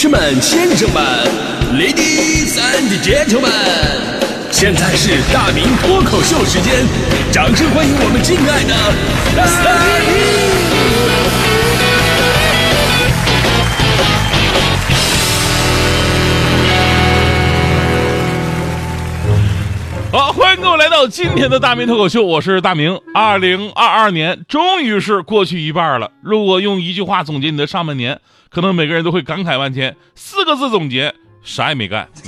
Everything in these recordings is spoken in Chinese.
士们、先生们，Ladies and Gentlemen，现在是大明脱口秀时间，掌声欢迎我们敬爱的大明！好，欢迎各位来到今天的大明脱口秀，我是大明。二零二二年终于是过去一半了，如果用一句话总结你的上半年。可能每个人都会感慨万千，四个字总结：啥也没干。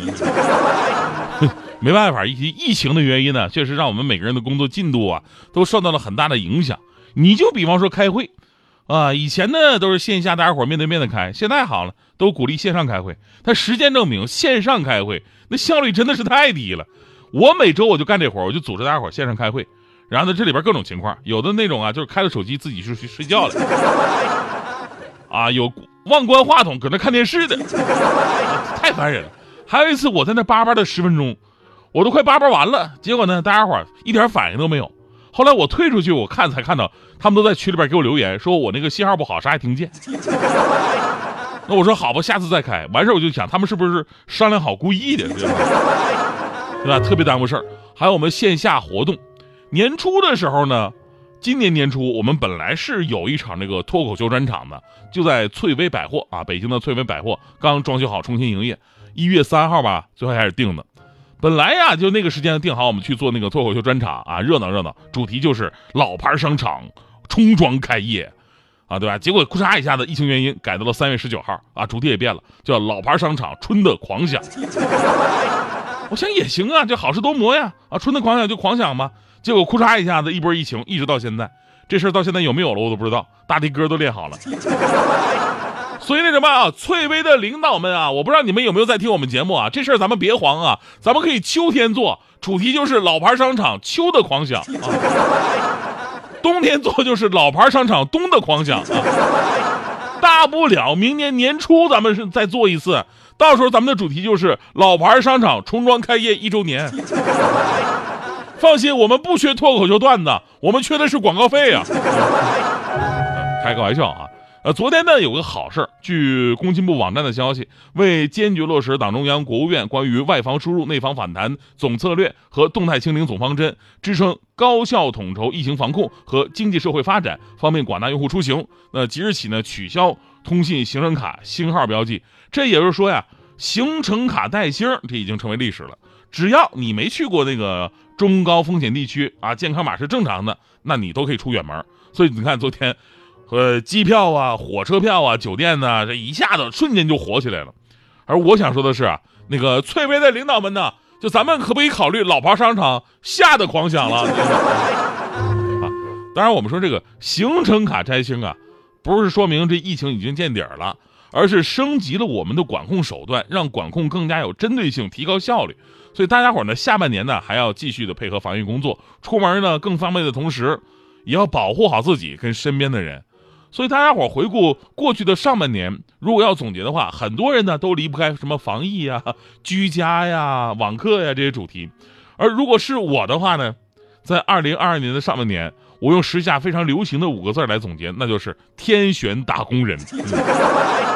没办法，疫疫情的原因呢，确实让我们每个人的工作进度啊都受到了很大的影响。你就比方说开会，啊，以前呢都是线下大家伙面对面的开，现在好了，都鼓励线上开会。但实践证明，线上开会那效率真的是太低了。我每周我就干这活，我就组织大家伙线上开会，然后呢这里边各种情况，有的那种啊就是开了手机自己是去睡觉了，啊有。忘关话筒搁那看电视的，太烦人了。还有一次我在那叭叭的十分钟，我都快叭叭完了，结果呢大家伙一点反应都没有。后来我退出去我看才看到，他们都在群里边给我留言，说我那个信号不好，啥也听不见。那我说好吧，下次再开。完事我就想他们是不是商量好故意的，对吧？对吧？特别耽误事儿。还有我们线下活动，年初的时候呢。今年年初，我们本来是有一场那个脱口秀专场的，就在翠微百货啊，北京的翠微百货刚装修好，重新营业。一月三号吧，最后开始定的。本来呀，就那个时间定好，我们去做那个脱口秀专场啊，热闹热闹。主题就是老牌商场重装开业，啊，对吧？结果咔嚓一下子，疫情原因改到了三月十九号啊，主题也变了，叫老牌商场春的狂想。我想也行啊，就好事多磨呀，啊，春的狂想就狂想嘛。结果，哭嚓一下子，一波疫情，一直到现在，这事儿到现在有没有了，我都不知道。大迪歌都练好了，所以那什么啊，翠微的领导们啊，我不知道你们有没有在听我们节目啊？这事儿咱们别慌啊，咱们可以秋天做，主题就是老牌商场秋的狂想啊；冬天做就是老牌商场冬的狂想啊。大不了明年年初咱们是再做一次，到时候咱们的主题就是老牌商场重装开业一周年。放心，我们不缺脱口秀段子，我们缺的是广告费啊！开个玩笑啊！呃，昨天呢有个好事儿，据工信部网站的消息，为坚决落实党中央、国务院关于外防输入、内防反弹总策略和动态清零总方针，支撑高效统筹疫情防控和经济社会发展，方便广大用户出行，那即日起呢取消通信行程卡星号标记。这也就是说呀，行程卡带星这已经成为历史了。只要你没去过那个中高风险地区啊，健康码是正常的，那你都可以出远门。所以你看，昨天，呃，机票啊、火车票啊、酒店呢，这一下子瞬间就火起来了。而我想说的是啊，那个翠微的领导们呢，就咱们可不可以考虑老牌商场吓得狂想了？啊，当然我们说这个行程卡摘星啊，不是说明这疫情已经见底了，而是升级了我们的管控手段，让管控更加有针对性，提高效率。所以大家伙呢，下半年呢还要继续的配合防疫工作，出门呢更方便的同时，也要保护好自己跟身边的人。所以大家伙回顾过去的上半年，如果要总结的话，很多人呢都离不开什么防疫呀、居家呀、网课呀这些主题。而如果是我的话呢，在二零二二年的上半年，我用时下非常流行的五个字来总结，那就是“天选打工人”。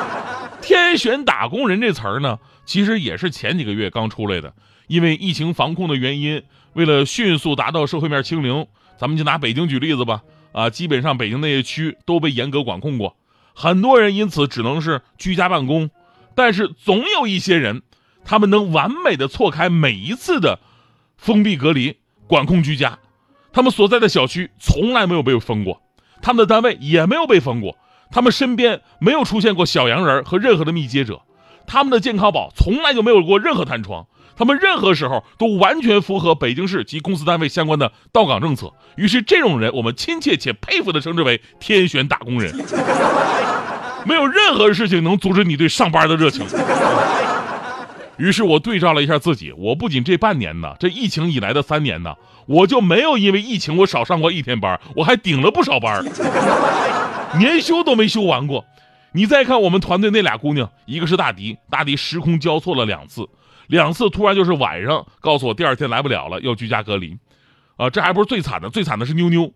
天选打工人这词儿呢，其实也是前几个月刚出来的。因为疫情防控的原因，为了迅速达到社会面清零，咱们就拿北京举例子吧。啊，基本上北京那些区都被严格管控过，很多人因此只能是居家办公。但是总有一些人，他们能完美的错开每一次的封闭隔离、管控居家。他们所在的小区从来没有被封过，他们的单位也没有被封过，他们身边没有出现过小洋人和任何的密接者，他们的健康宝从来就没有过任何弹窗。他们任何时候都完全符合北京市及公司单位相关的到岗政策，于是这种人我们亲切且佩服地称之为“天选打工人”，没有任何事情能阻止你对上班的热情。于是我对照了一下自己，我不仅这半年呢，这疫情以来的三年呢，我就没有因为疫情我少上过一天班，我还顶了不少班，年休都没休完过。你再看我们团队那俩姑娘，一个是大迪，大迪时空交错了两次。两次突然就是晚上告诉我第二天来不了了，要居家隔离，啊，这还不是最惨的，最惨的是妞妞，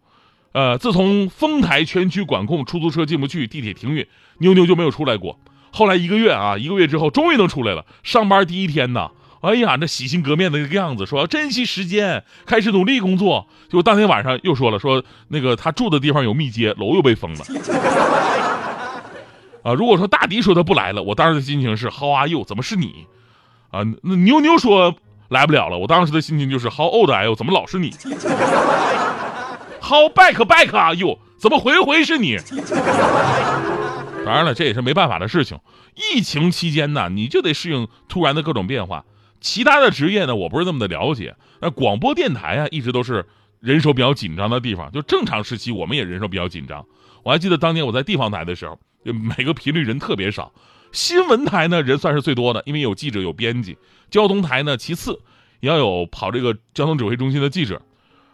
呃，自从丰台全区管控，出租车进不去，地铁停运，妞妞就没有出来过。后来一个月啊，一个月之后终于能出来了。上班第一天呢，哎呀，那洗心革面的那个样子，说要珍惜时间，开始努力工作。就当天晚上又说了，说那个他住的地方有密接，楼又被封了。啊，如果说大迪说他不来了，我当时的心情是 How are you？怎么是你？啊，那妞妞说来不了了，我当时的心情就是 How old are you？怎么老是你？How back back are you？怎么回回是你？当然了，这也是没办法的事情。疫情期间呢，你就得适应突然的各种变化。其他的职业呢，我不是那么的了解。那广播电台啊，一直都是人手比较紧张的地方。就正常时期，我们也人手比较紧张。我还记得当年我在地方台的时候，就每个频率人特别少。新闻台呢，人算是最多的，因为有记者有编辑。交通台呢，其次也要有跑这个交通指挥中心的记者。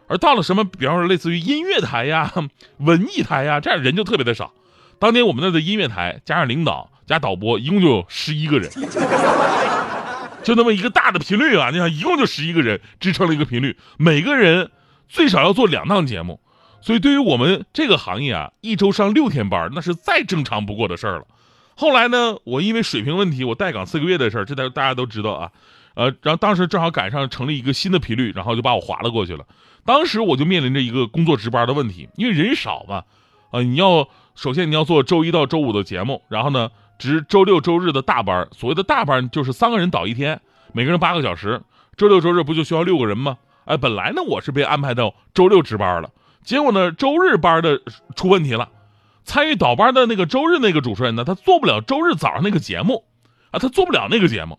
而到了什么，比方说类似于音乐台呀、文艺台呀，这样人就特别的少。当年我们那的音乐台加上领导加导播，一共就有十一个人，就那么一个大的频率啊！你想，一共就十一个人支撑了一个频率，每个人最少要做两档节目，所以对于我们这个行业啊，一周上六天班，那是再正常不过的事儿了。后来呢，我因为水平问题，我待岗四个月的事儿，这大大家都知道啊。呃，然后当时正好赶上成立一个新的频率，然后就把我划了过去了。当时我就面临着一个工作值班的问题，因为人少嘛，啊，你要首先你要做周一到周五的节目，然后呢值周六周日的大班。所谓的大班就是三个人倒一天，每个人八个小时。周六周日不就需要六个人吗？哎，本来呢我是被安排到周六值班了，结果呢周日班的出问题了，参与倒班的那个周日那个主持人呢，他做不了周日早上那个节目，啊，他做不了那个节目。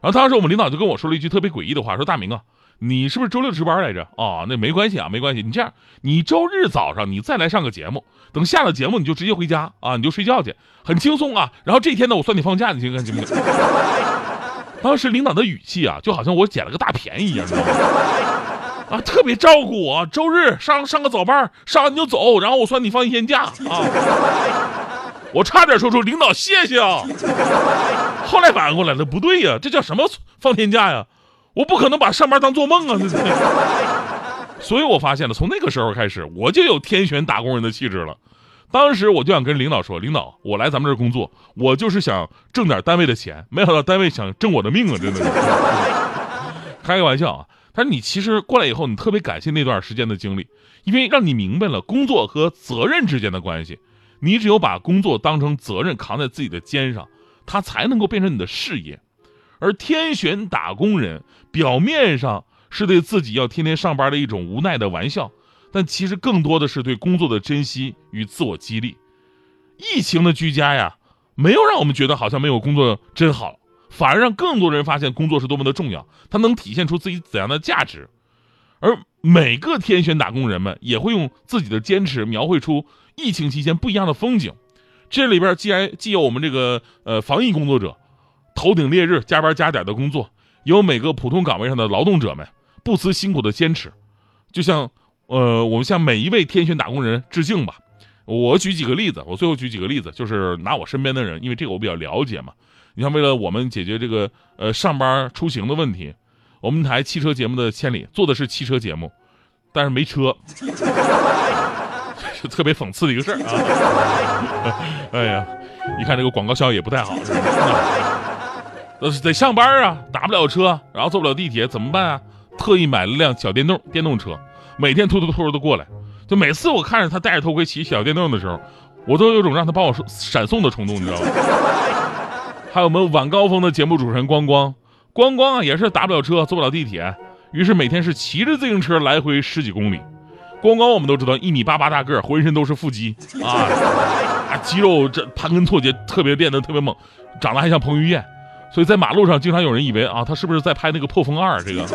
然后当时我们领导就跟我说了一句特别诡异的话，说大明啊，你是不是周六值班来着？啊，那没关系啊，没关系。你这样，你周日早上你再来上个节目，等下了节目你就直接回家啊，你就睡觉去，很轻松啊。然后这天呢，我算你放假，你行行不行？当时领导的语气啊，就好像我捡了个大便宜一样，啊，特别照顾我。周日上上个早班，上完你就走，然后我算你放一天假啊。我差点说出领导谢谢啊，后来反应过来了，不对呀，这叫什么放天假呀？我不可能把上班当做梦啊！所以我发现了，从那个时候开始，我就有天选打工人的气质了。当时我就想跟领导说，领导，我来咱们这工作，我就是想挣点单位的钱，没想到单位想挣我的命啊！真的，开个玩笑啊。但是你其实过来以后，你特别感谢那段时间的经历，因为让你明白了工作和责任之间的关系。你只有把工作当成责任扛在自己的肩上，它才能够变成你的事业。而天选打工人表面上是对自己要天天上班的一种无奈的玩笑，但其实更多的是对工作的珍惜与自我激励。疫情的居家呀，没有让我们觉得好像没有工作真好，反而让更多人发现工作是多么的重要，它能体现出自己怎样的价值。而每个天选打工人们也会用自己的坚持描绘出。疫情期间不一样的风景，这里边既然既有我们这个呃防疫工作者，头顶烈日加班加点的工作，有每个普通岗位上的劳动者们不辞辛苦的坚持，就像呃我们向每一位天选打工人致敬吧。我举几个例子，我最后举几个例子，就是拿我身边的人，因为这个我比较了解嘛。你像为了我们解决这个呃上班出行的问题，我们台汽车节目的千里做的是汽车节目，但是没车。就特别讽刺的一个事儿啊！哎呀，一看这个广告效益也不太好，都是得上班啊，打不了车，然后坐不了地铁，怎么办啊？特意买了辆小电动电动车，每天突突突的过来。就每次我看着他戴着头盔骑小电动的时候，我都有种让他帮我闪送的冲动，你知道吗？还有我们晚高峰的节目主持人光光，光光啊也是打不了车，坐不了地铁，于是每天是骑着自行车来回十几公里。光光我们都知道，一米八八大个，浑身都是腹肌啊，啊，肌肉这盘根错节，特别练得特别猛，长得还像彭于晏，所以在马路上经常有人以为啊，他是不是在拍那个破风二这个？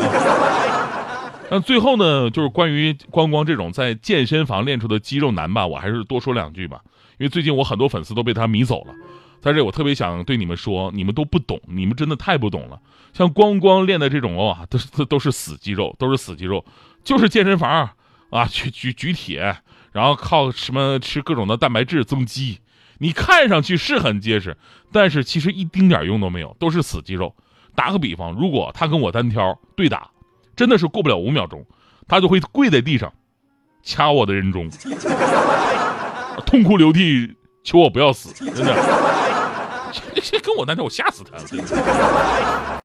那最后呢，就是关于光光这种在健身房练出的肌肉男吧，我还是多说两句吧，因为最近我很多粉丝都被他迷走了，在这我特别想对你们说，你们都不懂，你们真的太不懂了，像光光练的这种哦，都是都是死肌肉，都是死肌肉，就是健身房。啊，去举举铁，然后靠什么吃各种的蛋白质增肌，你看上去是很结实，但是其实一丁点用都没有，都是死肌肉。打个比方，如果他跟我单挑对打，真的是过不了五秒钟，他就会跪在地上掐我的人中，痛哭流涕求我不要死，真的。跟我，单挑我吓死他了。